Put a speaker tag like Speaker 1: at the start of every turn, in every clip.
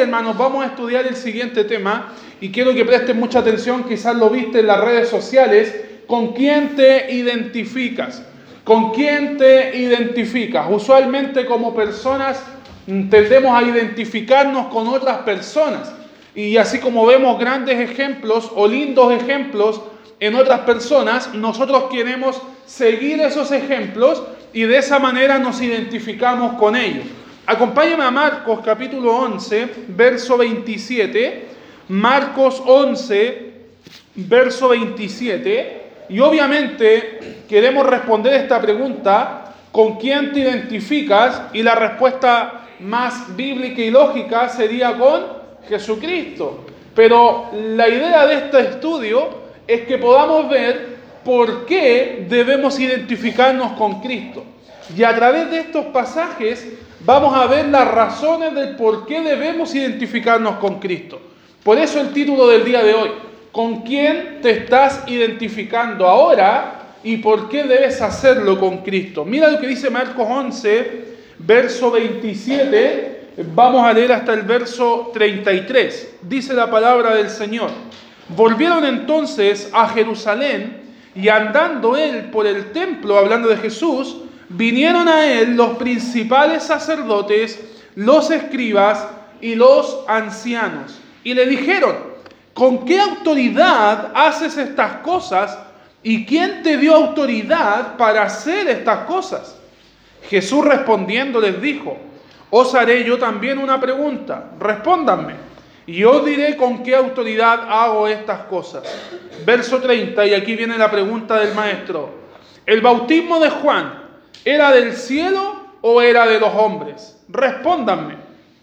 Speaker 1: hermanos, vamos a estudiar el siguiente tema y quiero que presten mucha atención, quizás lo viste en las redes sociales, con quién te identificas. ¿Con quién te identificas? Usualmente como personas tendemos a identificarnos con otras personas. Y así como vemos grandes ejemplos o lindos ejemplos en otras personas, nosotros queremos seguir esos ejemplos y de esa manera nos identificamos con ellos. Acompáñame a Marcos capítulo 11, verso 27. Marcos 11, verso 27. Y obviamente queremos responder esta pregunta, ¿con quién te identificas? Y la respuesta más bíblica y lógica sería con Jesucristo. Pero la idea de este estudio es que podamos ver por qué debemos identificarnos con Cristo. Y a través de estos pasajes vamos a ver las razones del por qué debemos identificarnos con Cristo. Por eso el título del día de hoy, ¿con quién te estás identificando ahora y por qué debes hacerlo con Cristo? Mira lo que dice Marcos 11, verso 27, vamos a leer hasta el verso 33. Dice la palabra del Señor. Volvieron entonces a Jerusalén y andando él por el templo, hablando de Jesús, vinieron a él los principales sacerdotes, los escribas y los ancianos. Y le dijeron, ¿con qué autoridad haces estas cosas? ¿Y quién te dio autoridad para hacer estas cosas? Jesús respondiendo les dijo, os haré yo también una pregunta, respóndanme, y yo diré con qué autoridad hago estas cosas. Verso 30, y aquí viene la pregunta del maestro. ¿El bautismo de Juan era del cielo o era de los hombres? Respóndanme.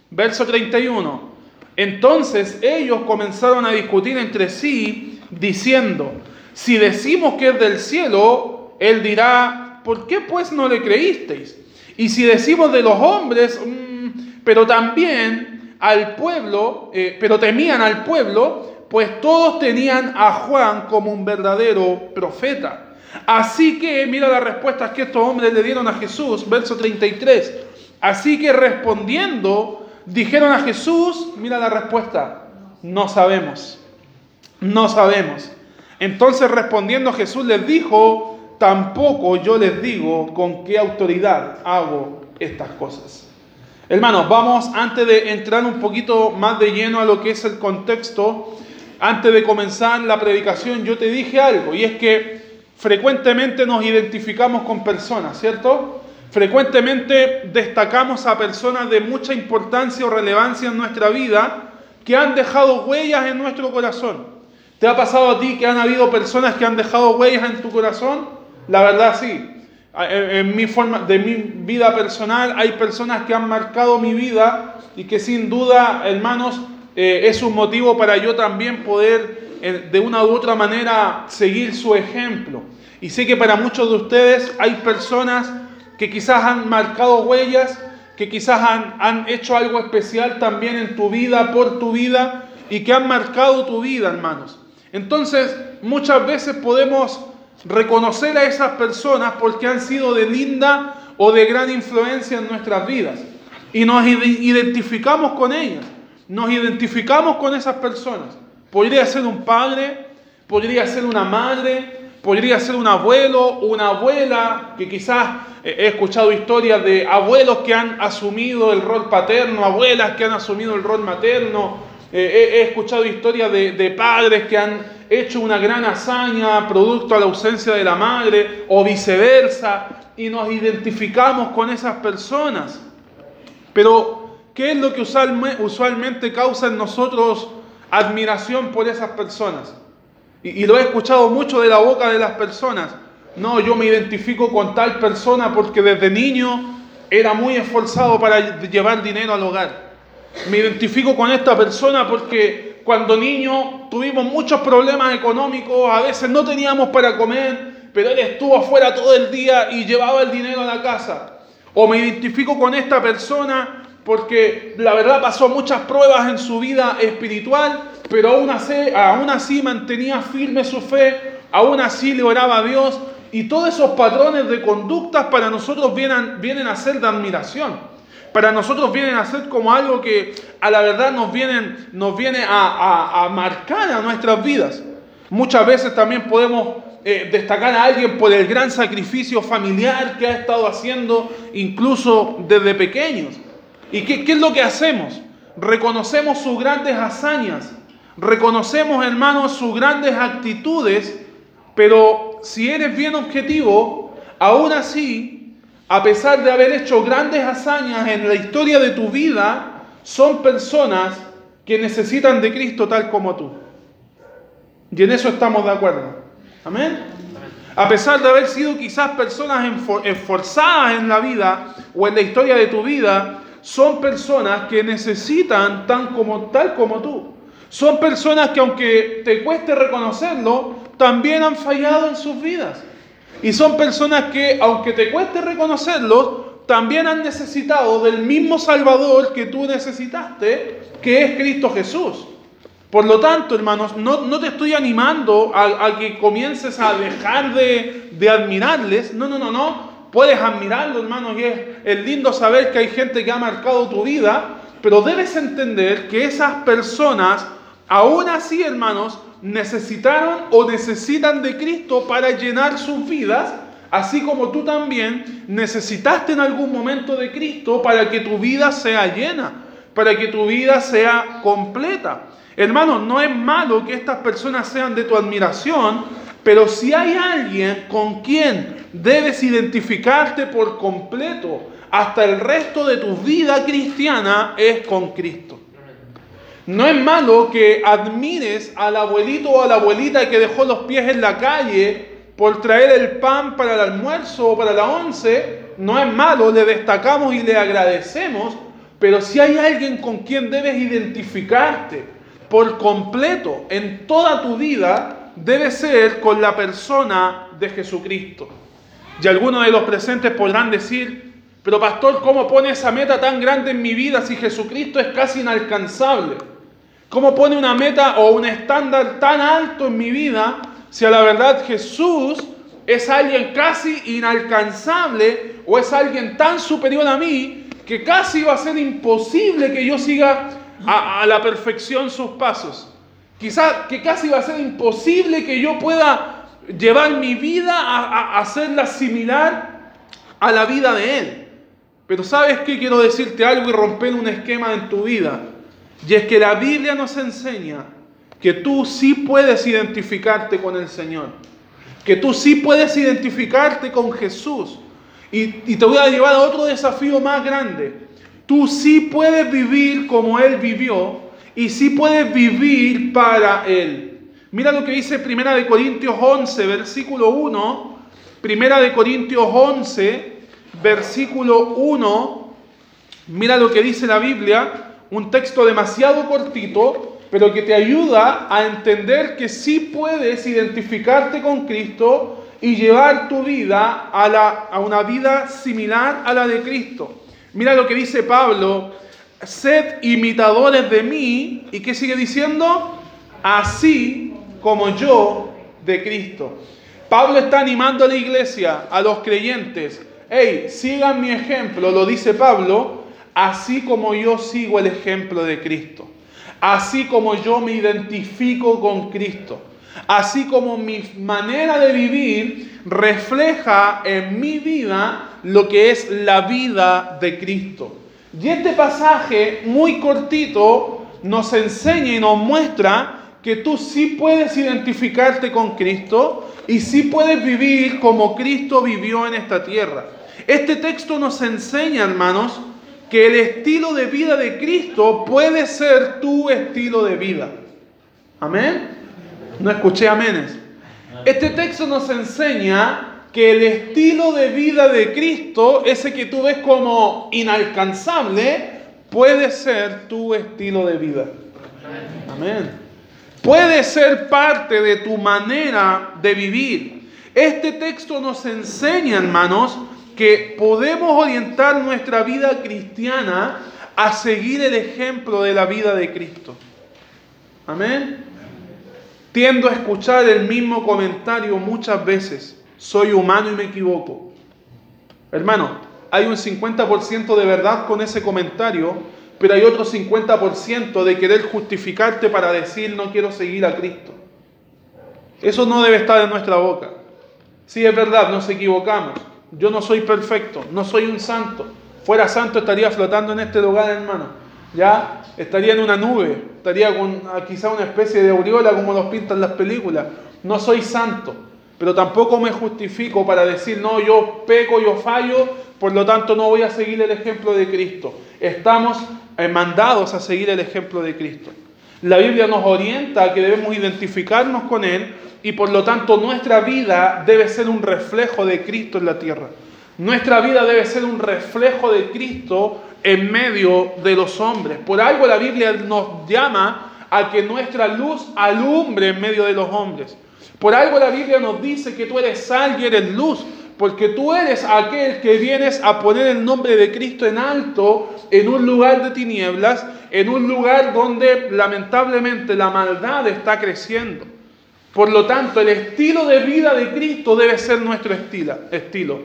Speaker 1: Verso 31. Entonces ellos comenzaron a discutir entre sí, diciendo, si decimos que es del cielo, él dirá, ¿por qué pues no le creísteis? Y si decimos de los hombres, mm, pero también al pueblo, eh, pero temían al pueblo, pues todos tenían a Juan como un verdadero profeta. Así que, mira las respuestas que estos hombres le dieron a Jesús, verso 33. Así que respondiendo, dijeron a Jesús, mira la respuesta, no sabemos, no sabemos. Entonces respondiendo Jesús les dijo, tampoco yo les digo con qué autoridad hago estas cosas. Hermanos, vamos antes de entrar un poquito más de lleno a lo que es el contexto, antes de comenzar la predicación, yo te dije algo, y es que frecuentemente nos identificamos con personas, ¿cierto? Frecuentemente destacamos a personas de mucha importancia o relevancia en nuestra vida que han dejado huellas en nuestro corazón. ¿Te ha pasado a ti que han habido personas que han dejado huellas en tu corazón? La verdad sí. En mi forma, de mi vida personal hay personas que han marcado mi vida y que sin duda, hermanos, eh, es un motivo para yo también poder de una u otra manera seguir su ejemplo. Y sé que para muchos de ustedes hay personas que quizás han marcado huellas, que quizás han, han hecho algo especial también en tu vida, por tu vida, y que han marcado tu vida, hermanos. Entonces, muchas veces podemos reconocer a esas personas porque han sido de linda o de gran influencia en nuestras vidas. Y nos identificamos con ellas, nos identificamos con esas personas. Podría ser un padre, podría ser una madre, podría ser un abuelo una abuela, que quizás eh, he escuchado historias de abuelos que han asumido el rol paterno, abuelas que han asumido el rol materno, eh, he, escuchado historias de, de padres que han hecho una gran hazaña producto a la ausencia de la madre o viceversa, y nos identificamos con esas personas. Pero, ¿qué es lo que usualmente causa en nosotros admiración por esas personas. Y, lo he escuchado mucho de la boca de las personas. No, yo me identifico con tal persona porque desde niño era muy esforzado para llevar dinero al hogar. Me identifico con esta persona porque cuando niño tuvimos muchos problemas económicos, a veces no teníamos para comer, pero él estuvo afuera todo el día y llevaba el dinero a la casa. O me identifico con esta persona porque la verdad pasó muchas pruebas en su vida espiritual, pero aún así, aún así mantenía firme su fe, aún así le oraba a Dios, y todos esos patrones de conductas para nosotros vienen, vienen a ser de admiración. para nosotros vienen a ser como algo que a la verdad nos, vienen, nos viene a, marcar a nuestras vidas. Muchas veces también podemos eh, destacar a alguien por el gran sacrificio familiar que ha estado haciendo incluso desde pequeños. ¿Y qué, qué es lo que hacemos? Reconocemos sus grandes hazañas, reconocemos hermanos sus grandes actitudes, pero si eres bien objetivo, aún así a pesar de haber hecho grandes hazañas en la historia de tu vida, son personas que necesitan de Cristo tal como tú. Y en eso estamos de acuerdo. Amén. A pesar de haber sido quizás personas esforzadas en la vida o en la historia de tu vida, son personas que necesitan tan como, tal como tú. Son personas que aunque te cueste reconocerlo, también han fallado en sus vidas. Y son personas que, aunque te cueste reconocerlo, también han necesitado del mismo Salvador que tú necesitaste, que es Cristo Jesús. Por lo tanto, hermanos, no, te estoy animando a, que comiences a dejar de, de, admirarles. No, no, no, no. Puedes admirarlo, hermanos, y es, es lindo saber que hay gente que ha marcado tu vida, pero debes entender que esas personas, aún así, hermanos, necesitaron o necesitan de Cristo para llenar sus vidas, así como tú también necesitaste en algún momento de Cristo para que tu vida sea llena, para que tu vida sea completa. Hermanos, no es malo que estas personas sean de tu admiración, pero si hay alguien con quien debes identificarte por completo hasta el resto de tu vida cristiana, es con Cristo. No es malo que admires al abuelito o a la abuelita que dejó los pies en la calle por traer el pan para el almuerzo o para la once. No es malo, le destacamos y le agradecemos. Pero si hay alguien con quien debes identificarte por completo en toda tu vida, debe ser con la persona de Jesucristo. Y algunos de los presentes podrán decir, pero pastor, ¿cómo pone esa meta tan grande en mi vida si Jesucristo es casi inalcanzable? ¿Cómo pone una meta o un estándar tan alto en mi vida si a la verdad Jesús es alguien casi inalcanzable o es alguien tan superior a mí que casi va a ser imposible que yo siga a, la perfección sus pasos? Quizás que casi va a ser imposible que yo pueda llevar mi vida a, hacerla similar a la vida de Él. Pero ¿sabes qué? Quiero decirte algo y romper un esquema en tu vida. Y es que la Biblia nos enseña que tú sí puedes identificarte con el Señor, que tú sí puedes identificarte con Jesús. Y, te voy a llevar a otro desafío más grande. Tú sí puedes vivir como Él vivió y sí puedes vivir para Él. Mira lo que dice Primera de Corintios 11, versículo 1. Primera de Corintios 11, versículo 1. Mira lo que dice la Biblia un texto demasiado cortito, pero que te ayuda a entender que sí puedes identificarte con Cristo y llevar tu vida a, la, a una vida similar a la de Cristo. Mira lo que dice Pablo, sed imitadores de mí, ¿y qué sigue diciendo? Así como yo de Cristo. Pablo está animando a la iglesia, a los creyentes, hey, sigan mi ejemplo, lo dice Pablo, así como yo sigo el ejemplo de Cristo, así como yo me identifico con Cristo, así como mi manera de vivir refleja en mi vida lo que es la vida de Cristo. Y este pasaje muy cortito nos enseña y nos muestra que tú sí puedes identificarte con Cristo y sí puedes vivir como Cristo vivió en esta tierra. Este texto nos enseña, hermanos, que el estilo de vida de Cristo puede ser tu estilo de vida. Amén. No escuché aménes. Este texto nos enseña que el estilo de vida de Cristo, ese que tú ves como inalcanzable, puede ser tu estilo de vida. Amén. Puede ser parte de tu manera de vivir. Este texto nos enseña, hermanos, que podemos orientar nuestra vida cristiana a seguir el ejemplo de la vida de Cristo. Amén. Tiendo a escuchar el mismo comentario muchas veces. Soy humano y me equivoco. Hermano, hay un 50% de verdad con ese comentario, pero hay otro 50% de querer justificarte para decir no quiero seguir a Cristo. Eso no debe estar en nuestra boca. Sí, es verdad, nos equivocamos. Yo no soy perfecto, no soy un santo. Fuera santo estaría flotando en este lugar, hermano. Ya estaría en una nube, estaría con quizá una especie de aureola como los pintan las películas. No soy santo, pero tampoco me justifico para decir, no, yo peco, yo fallo, por lo tanto no voy a seguir el ejemplo de Cristo. Estamos eh, mandados a seguir el ejemplo de Cristo. La Biblia nos orienta a que debemos identificarnos con Él y por lo tanto nuestra vida debe ser un reflejo de Cristo en la tierra. Nuestra vida debe ser un reflejo de Cristo en medio de los hombres. Por algo la Biblia nos llama a que nuestra luz alumbre en medio de los hombres. Por algo la Biblia nos dice que tú eres sal y eres luz, porque tú eres aquel que vienes a poner el nombre de Cristo en alto en un lugar de tinieblas, en un lugar donde lamentablemente la maldad está creciendo. Por lo tanto, el estilo de vida de Cristo debe ser nuestro estilo.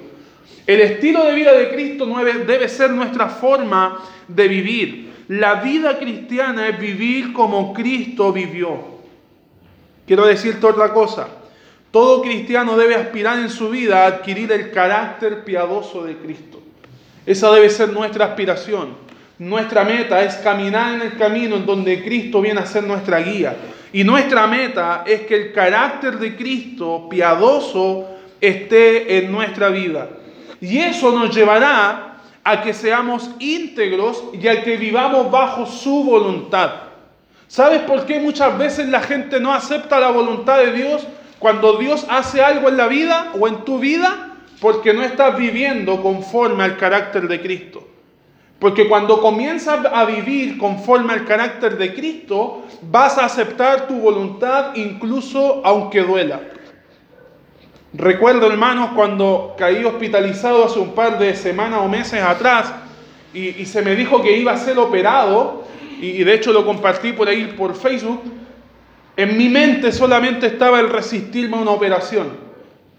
Speaker 1: El estilo de vida de Cristo debe ser nuestra forma de vivir. La vida cristiana es vivir como Cristo vivió. Quiero decirte otra cosa. Todo cristiano debe aspirar en su vida a adquirir el carácter piadoso de Cristo. Esa debe ser nuestra aspiración. Nuestra meta es caminar en el camino en donde Cristo viene a ser nuestra guía. Y nuestra meta es que el carácter de Cristo piadoso esté en nuestra vida. Y eso nos llevará a que seamos íntegros y a que vivamos bajo su voluntad. ¿Sabes por qué muchas veces la gente no acepta la voluntad de Dios cuando Dios hace algo en la vida o en tu vida? Porque no estás viviendo conforme al carácter de Cristo. Porque cuando comienzas a vivir conforme al carácter de Cristo, vas a aceptar tu voluntad incluso aunque duela. Recuerdo, hermanos, cuando caí hospitalizado hace un par de semanas o meses atrás y, se me dijo que iba a ser operado, y, de hecho lo compartí por ahí por Facebook, en mi mente solamente estaba el resistirme a una operación.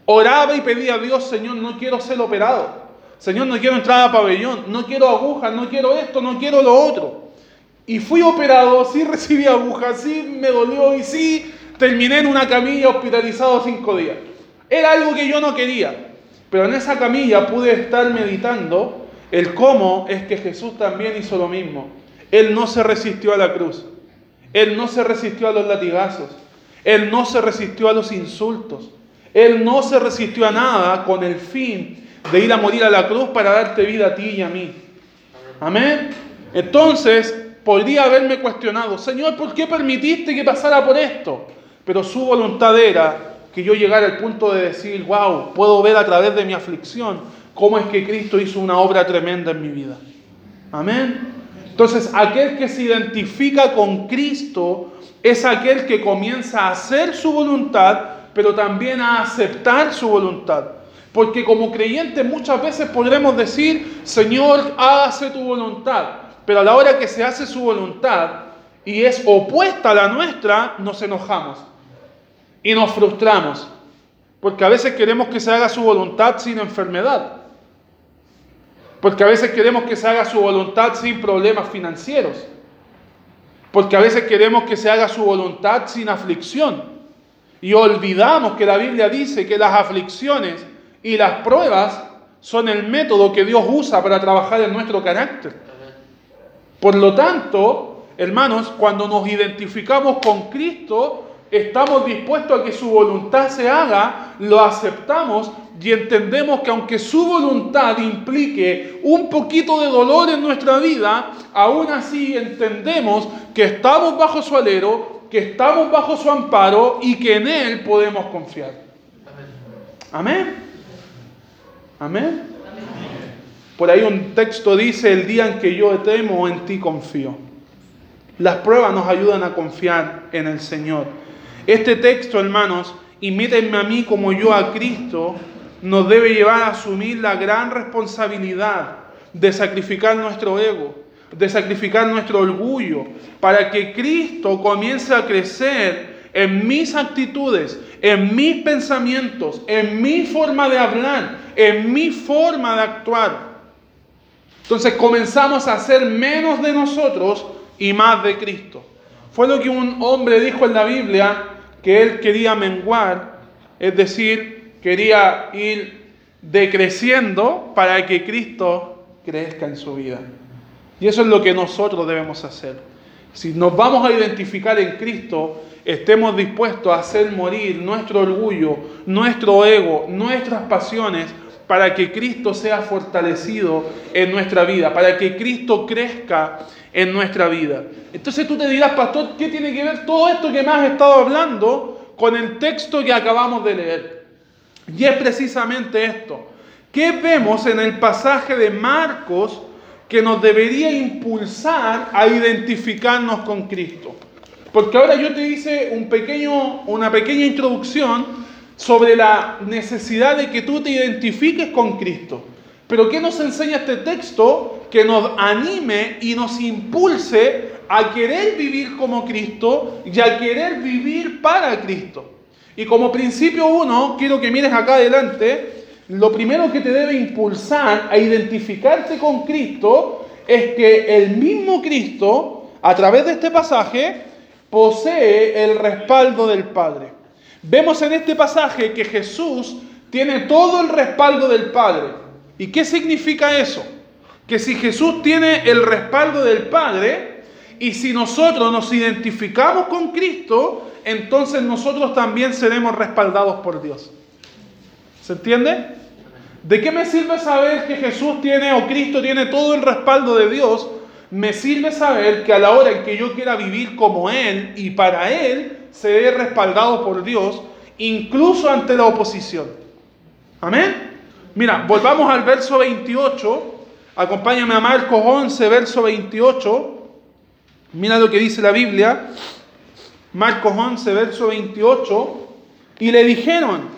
Speaker 1: Oraba y pedía a Dios, Señor, no quiero ser operado. Señor, no quiero entrar a pabellón, no quiero agujas, no quiero esto, no quiero lo otro. Y fui operado, sí recibí agujas, sí me dolió y sí terminé en una camilla hospitalizado cinco días. Era algo que yo no quería, pero en esa camilla pude estar meditando el cómo es que Jesús también hizo lo mismo. Él no se resistió a la cruz, Él no se resistió a los latigazos, Él no se resistió a los insultos, Él no se resistió a nada con el fin de ir a morir a la cruz para darte vida a ti y a mí. Amén. Entonces, podría haberme cuestionado, Señor, ¿por qué permitiste que pasara por esto? Pero su voluntad era que yo llegara al punto de decir, wow, puedo ver a través de mi aflicción cómo es que Cristo hizo una obra tremenda en mi vida. Amén. Entonces, aquel que se identifica con Cristo es aquel que comienza a hacer su voluntad, pero también a aceptar su voluntad. Porque como creyentes muchas veces podremos decir, Señor, hágase tu voluntad. Pero a la hora que se hace su voluntad y es opuesta a la nuestra, nos enojamos y nos frustramos. Porque a veces queremos que se haga su voluntad sin enfermedad. Porque a veces queremos que se haga su voluntad sin problemas financieros. Porque a veces queremos que se haga su voluntad sin aflicción. Y olvidamos que la Biblia dice que las aflicciones y las pruebas son el método que Dios usa para trabajar en nuestro carácter. Por lo tanto, hermanos, cuando nos identificamos con Cristo, estamos dispuestos a que su voluntad se haga, lo aceptamos y entendemos que aunque su voluntad implique un poquito de dolor en nuestra vida, aún así entendemos que estamos bajo su alero, que estamos bajo su amparo y que en Él podemos confiar. Amén. Amén. Por ahí un texto dice, el día en que yo temo, en ti confío. Las pruebas nos ayudan a confiar en el Señor. Este texto, hermanos, imítenme a mí como yo a Cristo, nos debe llevar a asumir la gran responsabilidad de sacrificar nuestro ego, de sacrificar nuestro orgullo, para que Cristo comience a crecer en mis actitudes, en mis pensamientos, en mi forma de hablar, en mi forma de actuar. Entonces comenzamos a hacer menos de nosotros y más de Cristo. Fue lo que un hombre dijo en la Biblia, que él quería menguar, es decir, quería ir decreciendo para que Cristo crezca en su vida. Y eso es lo que nosotros debemos hacer. Si nos vamos a identificar en Cristo, estemos dispuestos a hacer morir nuestro orgullo, nuestro ego, nuestras pasiones, para que Cristo sea fortalecido en nuestra vida, para que Cristo crezca en nuestra vida. Entonces tú te dirás, pastor, ¿qué tiene que ver todo esto que me has estado hablando con el texto que acabamos de leer? Y es precisamente esto. ¿Qué vemos en el pasaje de Marcos que nos debería impulsar a identificarnos con Cristo? Porque ahora yo te hice un pequeño, una pequeña introducción sobre la necesidad de que tú te identifiques con Cristo. Pero ¿qué nos enseña este texto? Que nos anime y nos impulse a querer vivir como Cristo y a querer vivir para Cristo. Y como principio uno, quiero que mires acá adelante, lo primero que te debe impulsar a identificarte con Cristo es que el mismo Cristo, a través de este pasaje, posee el respaldo del Padre. Vemos en este pasaje que Jesús tiene todo el respaldo del Padre. ¿Y qué significa eso? Que si Jesús tiene el respaldo del Padre y si nosotros nos identificamos con Cristo, entonces nosotros también seremos respaldados por Dios. ¿Se entiende? ¿De qué me sirve saber que Jesús tiene o Cristo tiene todo el respaldo de Dios me sirve saber que a la hora en que yo quiera vivir como Él y para Él, seré respaldado por Dios, incluso ante la oposición. Amén. Mira, volvamos al verso 28. Acompáñame a Marcos 11, verso 28. Mira lo que dice la Biblia. Marcos 11, verso 28. Y le dijeron,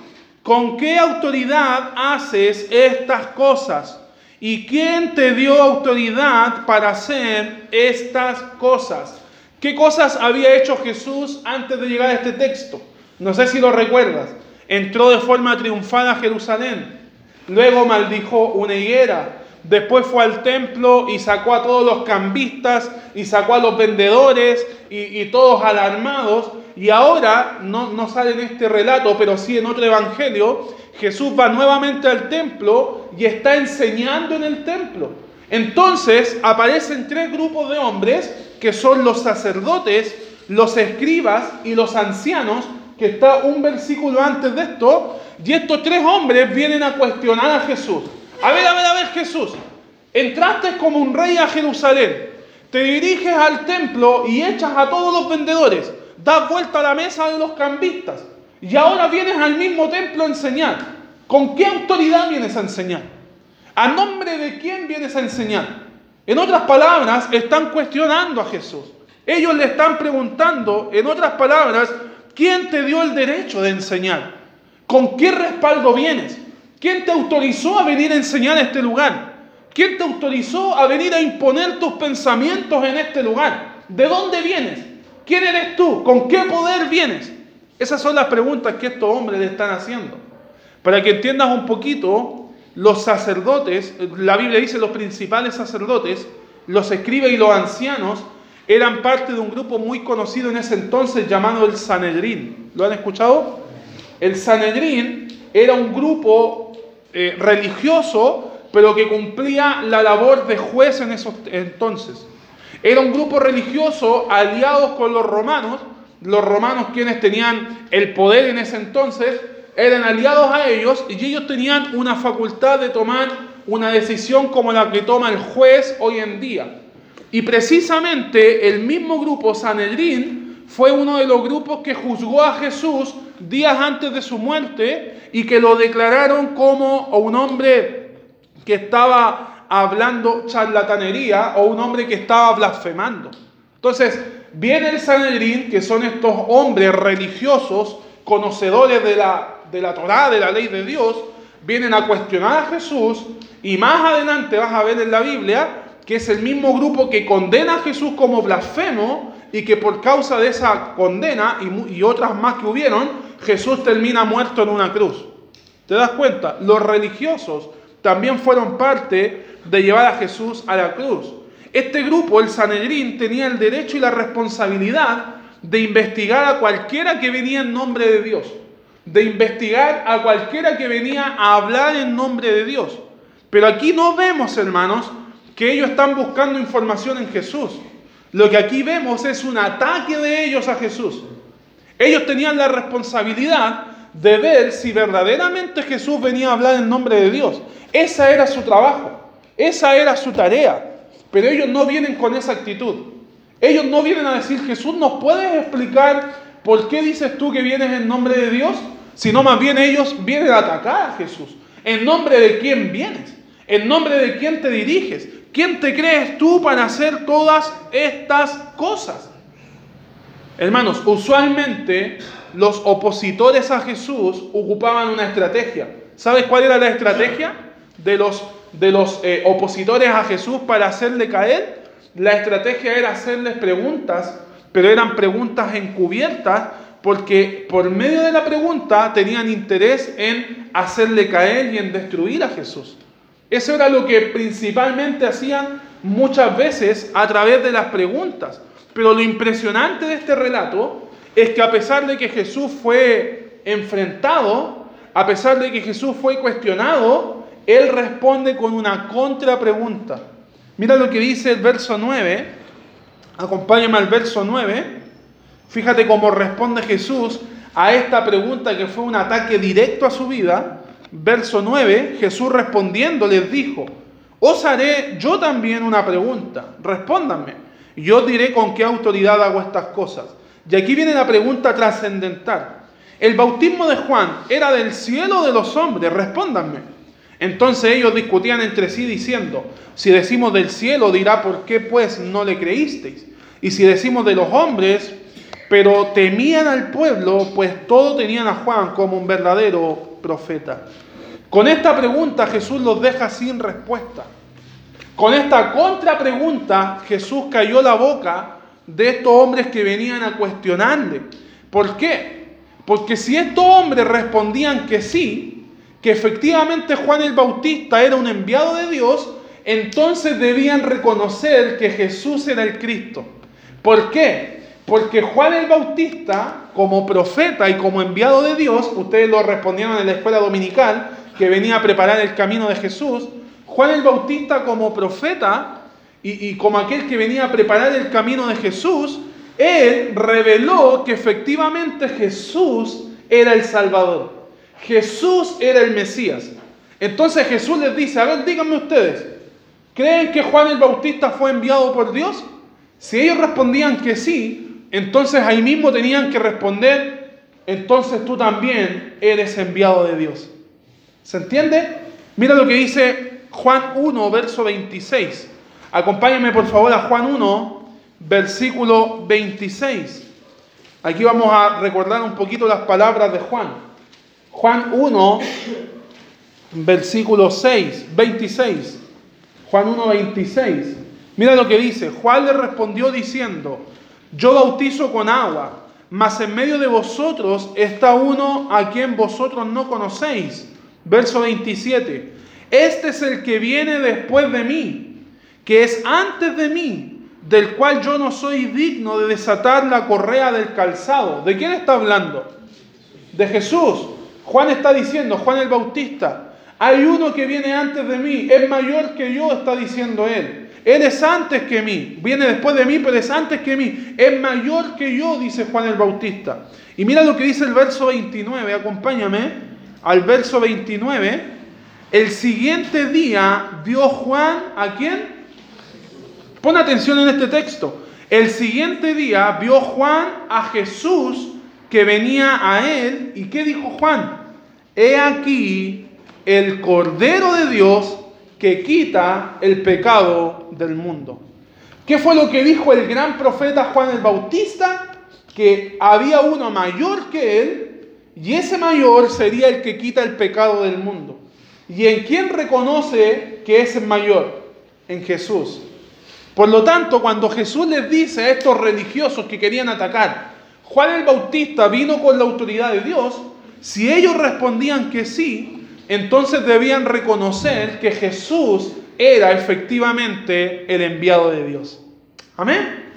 Speaker 1: ¿con qué autoridad haces estas cosas? ¿Y quién te dio autoridad para hacer estas cosas? ¿Qué cosas había hecho Jesús antes de llegar a este texto? No sé si lo recuerdas. Entró de forma triunfal a Jerusalén. Luego maldijo una higuera. Después fue al templo y sacó a todos los cambistas y sacó a los vendedores y, todos alarmados. Y ahora, no, no sale en este relato, pero sí en otro evangelio, Jesús va nuevamente al templo y está enseñando en el templo. Entonces aparecen tres grupos de hombres que son los sacerdotes, los escribas y los ancianos, que está un versículo antes de esto, y estos tres hombres vienen a cuestionar a Jesús. A ver, a ver, a ver Jesús, entraste como un rey a Jerusalén, te diriges al templo y echas a todos los vendedores, das vuelta a la mesa de los cambistas, y ahora vienes al mismo templo a enseñar. ¿Con qué autoridad vienes a enseñar? ¿A nombre de quién vienes a enseñar? En otras palabras, están cuestionando a Jesús. Ellos le están preguntando, en otras palabras, ¿quién te dio el derecho de enseñar? ¿Con qué respaldo vienes? ¿Quién te autorizó a venir a enseñar este lugar? ¿Quién te autorizó a venir a imponer tus pensamientos en este lugar? ¿De dónde vienes? ¿Quién eres tú? ¿Con qué poder vienes? Esas son las preguntas que estos hombres le están haciendo. Para que entiendas un poquito, los sacerdotes, la Biblia dice los principales sacerdotes, los escribas y los ancianos, eran parte de un grupo muy conocido en ese entonces llamado el Sanedrín. ¿Lo han escuchado? El Sanedrín era un grupo eh, religioso, pero que cumplía la labor de juez en esos entonces. Era un grupo religioso aliados con los romanos, los romanos quienes tenían el poder en ese entonces, eran aliados a ellos y ellos tenían una facultad de tomar una decisión como la que toma el juez hoy en día. Y precisamente el mismo grupo Sanedrín fue uno de los grupos que juzgó a Jesús días antes de su muerte y que lo declararon como un hombre que estaba hablando charlatanería o un hombre que estaba blasfemando. Entonces, viene el Sanedrín, que son estos hombres religiosos, conocedores de la, de la Torá, de la ley de Dios, vienen a cuestionar a Jesús y más adelante vas a ver en la Biblia que es el mismo grupo que condena a Jesús como blasfemo y que por causa de esa condena y, otras más que hubieron, Jesús termina muerto en una cruz. ¿Te das cuenta? Los religiosos también fueron parte de llevar a Jesús a la cruz. Este grupo, el Sanedrín, tenía el derecho y la responsabilidad de investigar a cualquiera que venía en nombre de Dios, de investigar a cualquiera que venía a hablar en nombre de Dios. Pero aquí no vemos, hermanos, que ellos están buscando información en Jesús. Lo que aquí vemos es un ataque de ellos a Jesús. Ellos tenían la responsabilidad de ver si verdaderamente Jesús venía a hablar en nombre de Dios. Esa era su trabajo, esa era su tarea. Pero ellos no vienen con esa actitud. Ellos no vienen a decir, Jesús, ¿nos puedes explicar por qué dices tú que vienes en nombre de Dios? Sino más bien ellos vienen a atacar a Jesús. ¿En nombre de quién vienes? ¿En nombre de quién te diriges? ¿Quién te crees tú para hacer todas estas cosas? Hermanos, usualmente los opositores a Jesús ocupaban una estrategia. ¿Sabes cuál era la estrategia de los de los eh, opositores a Jesús para hacerle caer, la estrategia era hacerles preguntas, pero eran preguntas encubiertas porque por medio de la pregunta tenían interés en hacerle caer y en destruir a Jesús. Eso era lo que principalmente hacían muchas veces a través de las preguntas. Pero lo impresionante de este relato es que a pesar de que Jesús fue enfrentado, a pesar de que Jesús fue cuestionado, él responde con una contrapregunta. Mira lo que dice el verso 9. Acompáñame al verso 9. Fíjate cómo responde Jesús a esta pregunta que fue un ataque directo a su vida. Verso 9, Jesús respondiendo les dijo, os haré yo también una pregunta, respóndanme. Yo diré con qué autoridad hago estas cosas. Y aquí viene la pregunta trascendental. ¿El bautismo de Juan era del cielo de los hombres? Respóndanme. Entonces ellos discutían entre sí diciendo, si decimos del cielo dirá, ¿por qué pues no le creísteis? Y si decimos de los hombres, pero temían al pueblo, pues todos tenían a Juan como un verdadero profeta. Con esta pregunta Jesús los deja sin respuesta. Con esta contrapregunta Jesús cayó la boca de estos hombres que venían a cuestionarle. ¿Por qué? Porque si estos hombres respondían que sí, que efectivamente Juan el Bautista era un enviado de Dios, entonces debían reconocer que Jesús era el Cristo. ¿Por qué? Porque Juan el Bautista, como profeta y como enviado de Dios, ustedes lo respondieron en la escuela dominical, que venía a preparar el camino de Jesús, Juan el Bautista como profeta y, como aquel que venía a preparar el camino de Jesús, él reveló que efectivamente Jesús era el Salvador. Jesús era el Mesías. Entonces Jesús les dice, a ver, díganme ustedes, ¿creen que Juan el Bautista fue enviado por Dios? Si ellos respondían que sí, entonces ahí mismo tenían que responder, entonces tú también eres enviado de Dios. ¿Se entiende? Mira lo que dice Juan 1, verso 26. Acompáñame por favor a Juan 1, versículo 26. Aquí vamos a recordar un poquito las palabras de Juan. Juan 1, versículo 6, 26. Juan 1, 26. Mira lo que dice. Juan le respondió diciendo, yo bautizo con agua, mas en medio de vosotros está uno a quien vosotros no conocéis. Verso 27. Este es el que viene después de mí, que es antes de mí, del cual yo no soy digno de desatar la correa del calzado. ¿De quién está hablando? De Jesús. Juan está diciendo, Juan el Bautista, hay uno que viene antes de mí, es mayor que yo, está diciendo él. Él es antes que mí, viene después de mí, pero es antes que mí, es mayor que yo, dice Juan el Bautista. Y mira lo que dice el verso 29, acompáñame al verso 29. El siguiente día vio Juan a quién? Pon atención en este texto. El siguiente día vio Juan a Jesús que venía a él. ¿Y qué dijo Juan? He aquí el Cordero de Dios que quita el pecado del mundo. ¿Qué fue lo que dijo el gran profeta Juan el Bautista? Que había uno mayor que él y ese mayor sería el que quita el pecado del mundo. ¿Y en quién reconoce que es el mayor? En Jesús. Por lo tanto, cuando Jesús les dice a estos religiosos que querían atacar, Juan el Bautista vino con la autoridad de Dios, si ellos respondían que sí, entonces debían reconocer que Jesús era efectivamente el enviado de Dios. Amén.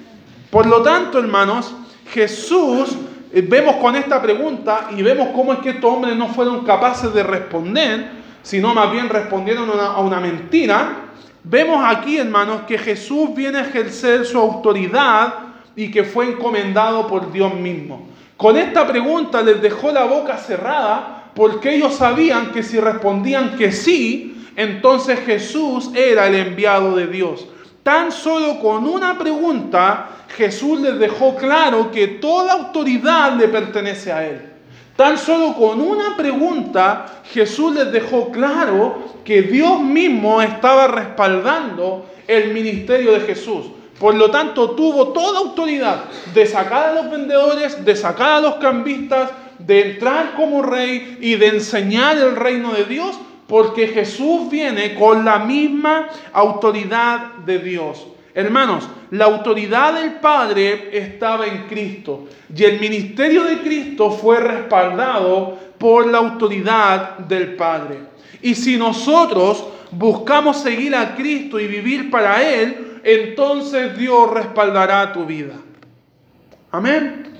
Speaker 1: Por lo tanto, hermanos, Jesús, eh, vemos con esta pregunta y vemos cómo es que estos hombres no fueron capaces de responder, sino más bien respondieron a una mentira. Vemos aquí, hermanos, que Jesús viene a ejercer su autoridad y que fue encomendado por Dios mismo. Con esta pregunta les dejó la boca cerrada porque ellos sabían que si respondían que sí, entonces Jesús era el enviado de Dios. Tan solo con una pregunta Jesús les dejó claro que toda autoridad le pertenece a Él. Tan solo con una pregunta Jesús les dejó claro que Dios mismo estaba respaldando el ministerio de Jesús. Por lo tanto, tuvo toda autoridad de sacar a los vendedores, de sacar a los cambistas, de entrar como rey y de enseñar el reino de Dios, porque Jesús viene con la misma autoridad de Dios. Hermanos, la autoridad del Padre estaba en Cristo y el ministerio de Cristo fue respaldado por la autoridad del Padre. Y si nosotros buscamos seguir a Cristo y vivir para Él, entonces Dios respaldará tu vida. Amén.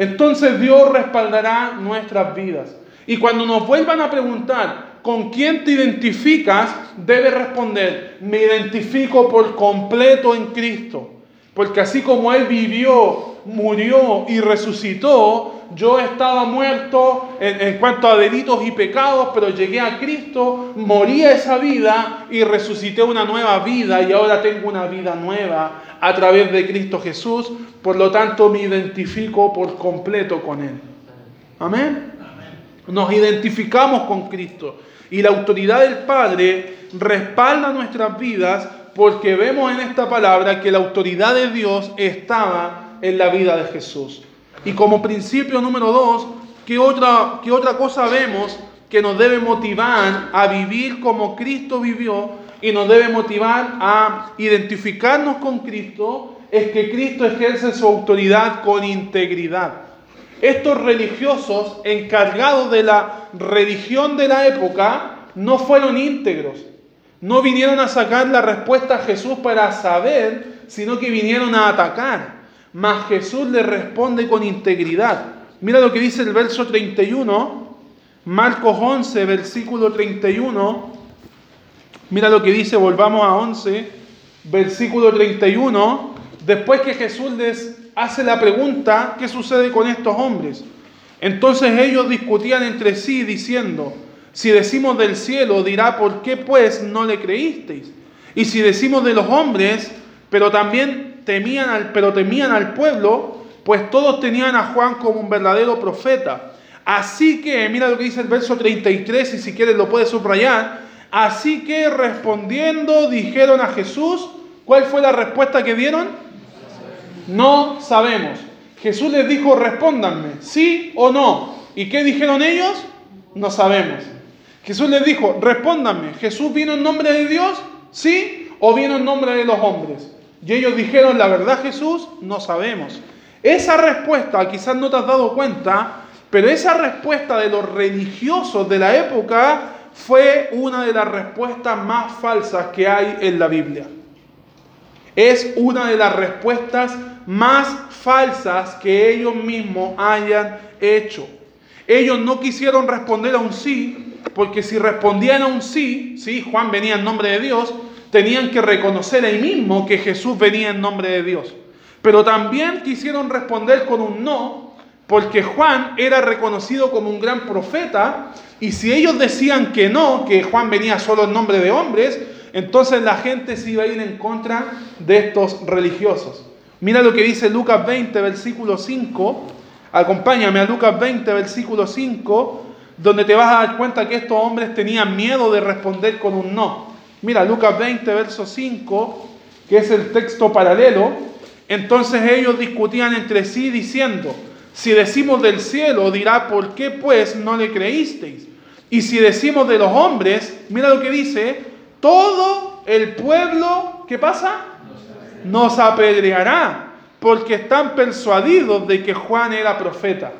Speaker 1: Entonces Dios respaldará nuestras vidas. Y cuando nos vuelvan a preguntar, con quién te identificas, debe responder, me identifico por completo en Cristo. Porque así como Él vivió, murió y resucitó, yo estaba muerto en, en, cuanto a delitos y pecados, pero llegué a Cristo, morí a esa vida y resucité una nueva vida y ahora tengo una vida nueva a través de Cristo Jesús. Por lo tanto, me identifico por completo con Él. Amén. Nos identificamos con Cristo. Y la autoridad del Padre respalda nuestras vidas porque vemos en esta palabra que la autoridad de Dios estaba en la vida de Jesús. Y como principio número dos, ¿qué otra, qué otra cosa vemos que nos debe motivar a vivir como Cristo vivió y nos debe motivar a identificarnos con Cristo? Es que Cristo ejerce su autoridad con integridad. Estos religiosos encargados de la religión de la época no fueron íntegros. No vinieron a sacar la respuesta a Jesús para saber, sino que vinieron a atacar. Mas Jesús le responde con integridad. Mira lo que dice el verso 31, Marcos 11, versículo 31. Mira lo que dice, volvamos a 11, versículo 31. Después que Jesús les hace la pregunta, ¿qué sucede con estos hombres? Entonces ellos discutían entre sí diciendo, si decimos del cielo, dirá, ¿por qué pues no le creísteis? Y si decimos de los hombres, pero también temían al, pero temían al pueblo, pues todos tenían a Juan como un verdadero profeta. Así que, mira lo que dice el verso 33, y si quieres lo puedes subrayar. Así que respondiendo dijeron a Jesús, ¿cuál fue la respuesta que dieron? No sabemos. Jesús les dijo, respóndanme, sí o no. ¿Y qué dijeron ellos? No sabemos. Jesús les dijo, respóndanme, ¿Jesús vino en nombre de Dios? ¿Sí o vino en nombre de los hombres? Y ellos dijeron, la verdad Jesús, no sabemos. Esa respuesta, quizás no te has dado cuenta, pero esa respuesta de los religiosos de la época fue una de las respuestas más falsas que hay en la Biblia. Es una de las respuestas más falsas que ellos mismos hayan hecho. Ellos no quisieron responder a un sí, porque si respondían a un sí, sí, Juan venía en nombre de Dios, tenían que reconocer ahí mismo que Jesús venía en nombre de Dios. Pero también quisieron responder con un no, porque Juan era reconocido como un gran profeta, y si ellos decían que no, que Juan venía solo en nombre de hombres, entonces la gente se iba a ir en contra de estos religiosos. Mira lo que dice Lucas 20, versículo 5. Acompáñame a Lucas 20, versículo 5, donde te vas a dar cuenta que estos hombres tenían miedo de responder con un no. Mira, Lucas 20, verso 5, que es el texto paralelo. Entonces ellos discutían entre sí diciendo, si decimos del cielo, dirá, ¿por qué pues no le creísteis? Y si decimos de los hombres, mira lo que dice, todo el pueblo, ¿qué pasa? nos apedreará, porque están persuadidos de que Juan era profeta.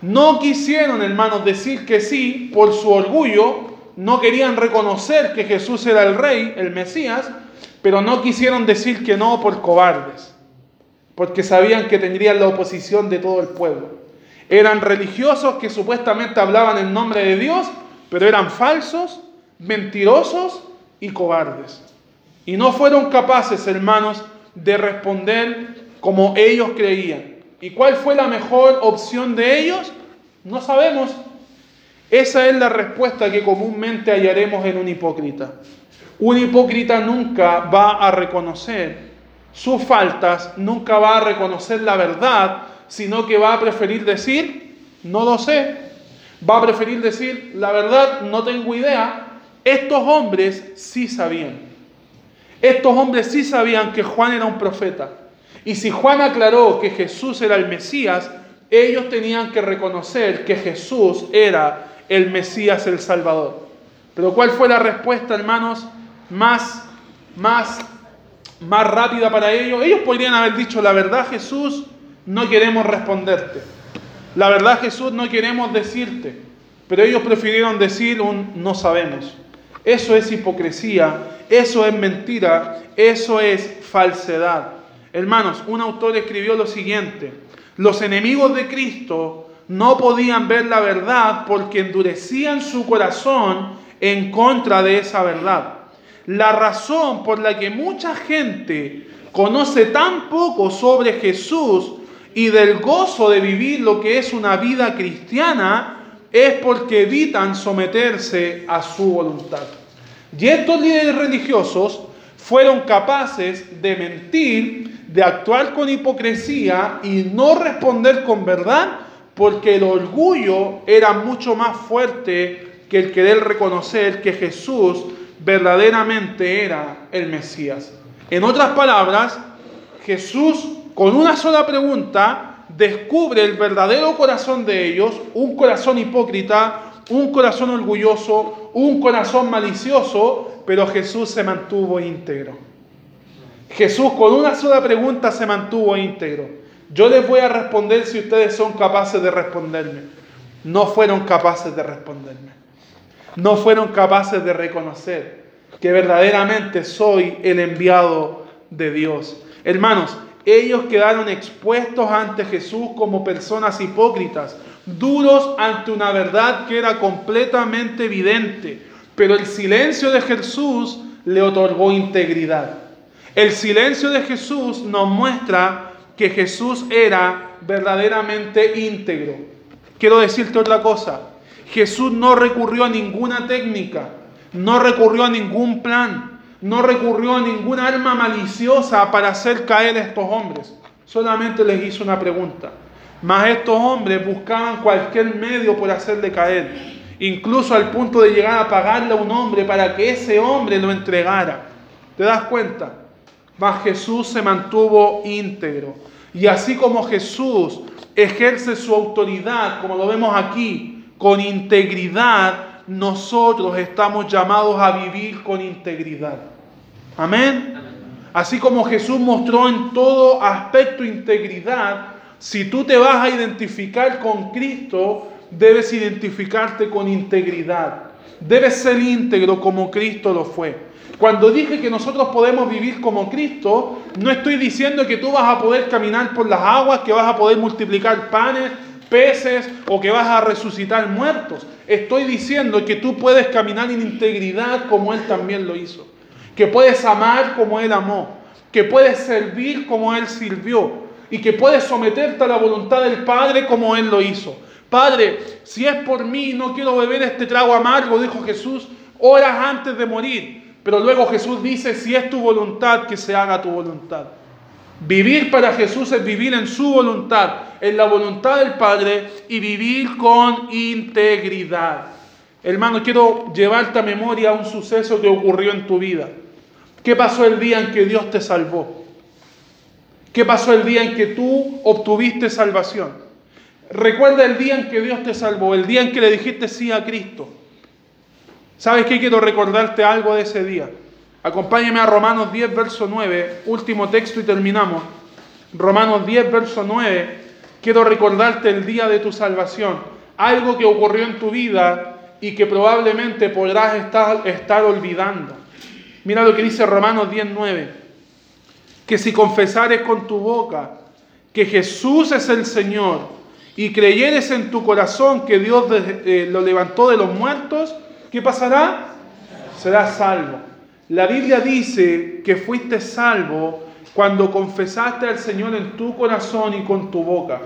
Speaker 1: No quisieron, hermanos, decir que sí por su orgullo, no querían reconocer que Jesús era el rey, el Mesías, pero no quisieron decir que no por cobardes, porque sabían que tendrían la oposición de todo el pueblo. Eran religiosos que supuestamente hablaban en nombre de Dios, pero eran falsos, mentirosos y cobardes. Y no fueron capaces, hermanos, de responder como ellos creían. ¿Y cuál fue la mejor opción de ellos? No sabemos. Esa es la respuesta que comúnmente hallaremos en un hipócrita. Un hipócrita nunca va a reconocer sus faltas, nunca va a reconocer la verdad, sino que va a preferir decir, no lo sé. Va a preferir decir, la verdad, no tengo idea. Estos hombres sí sabían. Estos hombres sí sabían que Juan era un profeta. Y si Juan aclaró que Jesús era el Mesías, ellos tenían que reconocer que Jesús era el Mesías, el Salvador. Pero ¿cuál fue la respuesta, hermanos, más, más, más rápida para ellos? Ellos podrían haber dicho, la verdad Jesús, no queremos responderte. La verdad Jesús, no queremos decirte. Pero ellos prefirieron decir no sabemos. Eso es hipocresía, eso es mentira, eso es falsedad. Hermanos, un autor escribió lo siguiente, los enemigos de Cristo no podían ver la verdad porque endurecían su corazón en contra de esa verdad. La razón por la que mucha gente conoce tan poco sobre Jesús y del gozo de vivir lo que es una vida cristiana es porque evitan someterse a su voluntad. Y estos líderes religiosos fueron capaces de mentir de actuar con hipocresía y no responder con verdad, porque el orgullo era mucho más fuerte que el querer reconocer que Jesús verdaderamente era el Mesías. En otras palabras, Jesús con una sola pregunta descubre el verdadero corazón de ellos, un corazón hipócrita, un corazón orgulloso, un corazón malicioso, pero Jesús se mantuvo íntegro. Jesús con una sola pregunta se mantuvo íntegro. Yo les voy a responder si ustedes son capaces de responderme. No fueron capaces de responderme. No fueron capaces de reconocer que verdaderamente soy el enviado de Dios. Hermanos, ellos quedaron expuestos ante Jesús como personas hipócritas, duros ante una verdad que era completamente evidente. Pero el silencio de Jesús le otorgó integridad. El silencio de Jesús nos muestra que Jesús era verdaderamente íntegro. Quiero decirte otra cosa. Jesús no recurrió a ninguna técnica, no recurrió a ningún plan, no recurrió a ninguna arma maliciosa para hacer caer a estos hombres. Solamente les hizo una pregunta. Mas estos hombres buscaban cualquier medio por hacerle caer, incluso al punto de llegar a pagarle a un hombre para que ese hombre lo entregara. ¿Te das cuenta? Mas Jesús se mantuvo íntegro. Y así como Jesús ejerce su autoridad, como lo vemos aquí, con integridad, nosotros estamos llamados a vivir con integridad. Amén. Así como Jesús mostró en todo aspecto integridad, si tú te vas a identificar con Cristo, debes identificarte con integridad. Debes ser íntegro como Cristo lo fue. Cuando dije que nosotros podemos vivir como Cristo, no estoy diciendo que tú vas a poder caminar por las aguas, que vas a poder multiplicar panes, peces o que vas a resucitar muertos. Estoy diciendo que tú puedes caminar en integridad como Él también lo hizo. Que puedes amar como Él amó. Que puedes servir como Él sirvió. Y que puedes someterte a la voluntad del Padre como Él lo hizo. Padre, si es por mí, no quiero beber este trago amargo, dijo Jesús, horas antes de morir. Pero luego Jesús dice, si es tu voluntad, que se haga tu voluntad. Vivir para Jesús es vivir en su voluntad, en la voluntad del Padre y vivir con integridad. Hermano, quiero llevarte a memoria un suceso que ocurrió en tu vida. ¿Qué pasó el día en que Dios te salvó? ¿Qué pasó el día en que tú obtuviste salvación? Recuerda el día en que Dios te salvó, el día en que le dijiste sí a Cristo. ¿Sabes qué? Quiero recordarte algo de ese día. Acompáñame a Romanos 10, verso 9, último texto y terminamos. Romanos 10, verso 9. Quiero recordarte el día de tu salvación. Algo que ocurrió en tu vida y que probablemente podrás estar, olvidando. Mira lo que dice Romanos 10:9, que si confesares con tu boca que Jesús es el Señor y creyeres en tu corazón que Dios eh, lo levantó de los muertos, ¿qué pasará? Serás salvo. La Biblia dice que fuiste salvo cuando confesaste al Señor en tu corazón y con tu boca.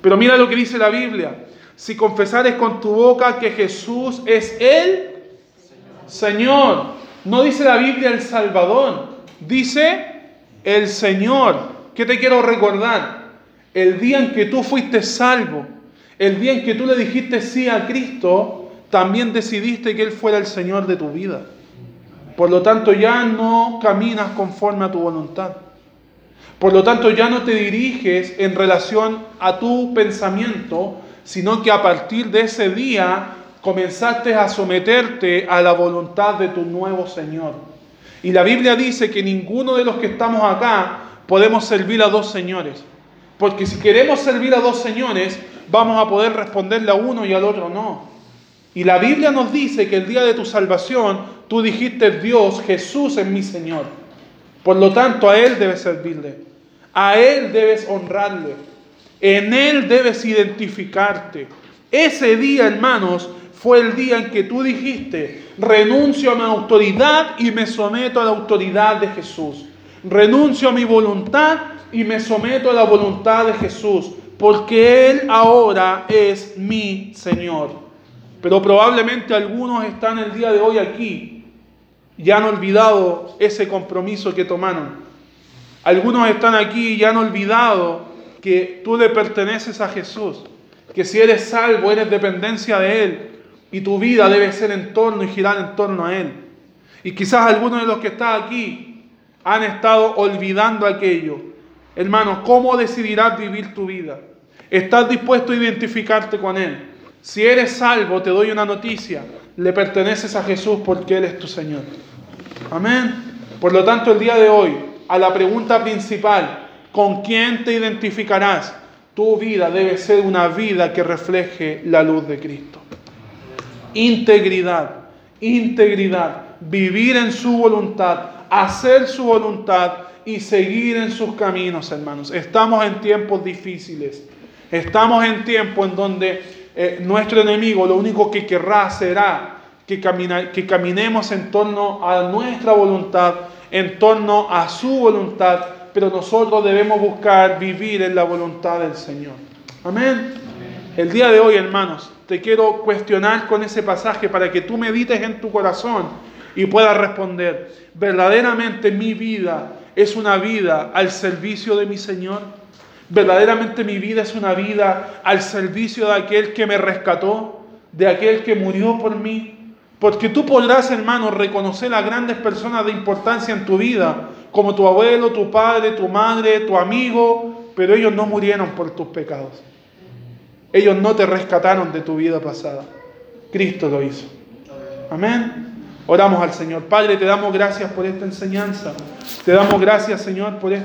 Speaker 1: Pero mira lo que dice la Biblia. Si confesares con tu boca que Jesús es el Señor. No dice la Biblia el Salvador, dice el Señor. ¿Qué te quiero recordar? El día en que tú fuiste salvo, el día en que tú le dijiste sí a Cristo, también decidiste que Él fuera el Señor de tu vida. Por lo tanto, ya no caminas conforme a tu voluntad. Por lo tanto, ya no te diriges en relación a tu pensamiento, sino que a partir de ese día comenzaste a someterte a la voluntad de tu nuevo Señor. Y la Biblia dice que ninguno de los que estamos acá podemos servir a dos señores. Porque si queremos servir a dos señores, vamos a poder responderle a uno y al otro no. Y la Biblia nos dice que el día de tu salvación tú dijiste Dios, Jesús es mi Señor. Por lo tanto, a Él debes servirle. A Él debes honrarle. En Él debes identificarte. Ese día, hermanos, fue el día en que tú dijiste, renuncio a mi autoridad y me someto a la autoridad de Jesús. Renuncio a mi voluntad y me someto a la voluntad de Jesús, porque Él ahora es mi Señor. Pero probablemente algunos están el día de hoy aquí y han olvidado ese compromiso que tomaron. Algunos están aquí y han olvidado que tú le perteneces a Jesús, que si eres salvo eres dependencia de Él y tu vida debe ser en torno y girar en torno a Él. Y quizás algunos de los que están aquí han estado olvidando aquello. Hermanos, ¿cómo decidirás vivir tu vida? ¿Estás dispuesto a identificarte con Él? Si eres salvo, te doy una noticia. Le perteneces a Jesús porque Él es tu Señor. Amén. Por lo tanto, el día de hoy, a la pregunta principal, ¿con quién te identificarás? Tu vida debe ser una vida que refleje la luz de Cristo. Integridad, integridad, vivir en su voluntad, hacer su voluntad y seguir en sus caminos, hermanos. Estamos en tiempos difíciles. Estamos en tiempos en donde eh, nuestro enemigo lo único que querrá será que, que caminemos en torno a nuestra voluntad en torno a su voluntad, pero nosotros debemos buscar vivir en la voluntad del Señor. Amén. El día de hoy, hermanos, te quiero cuestionar con ese pasaje para que tú medites en tu corazón y puedas responder, ¿verdaderamente mi vida es una vida al servicio de mi Señor? ¿Verdaderamente mi vida es una vida al servicio de aquel que me rescató, de aquel que murió por mí? Porque tú podrás, hermano, reconocer a grandes personas de importancia en tu vida, como tu abuelo, tu padre, tu madre, tu amigo, pero ellos no murieron por tus pecados. Ellos no te rescataron de tu vida pasada. Cristo lo hizo. Amén. Oramos al Señor. Padre, te damos gracias por esta enseñanza. Te damos gracias, Señor, por esta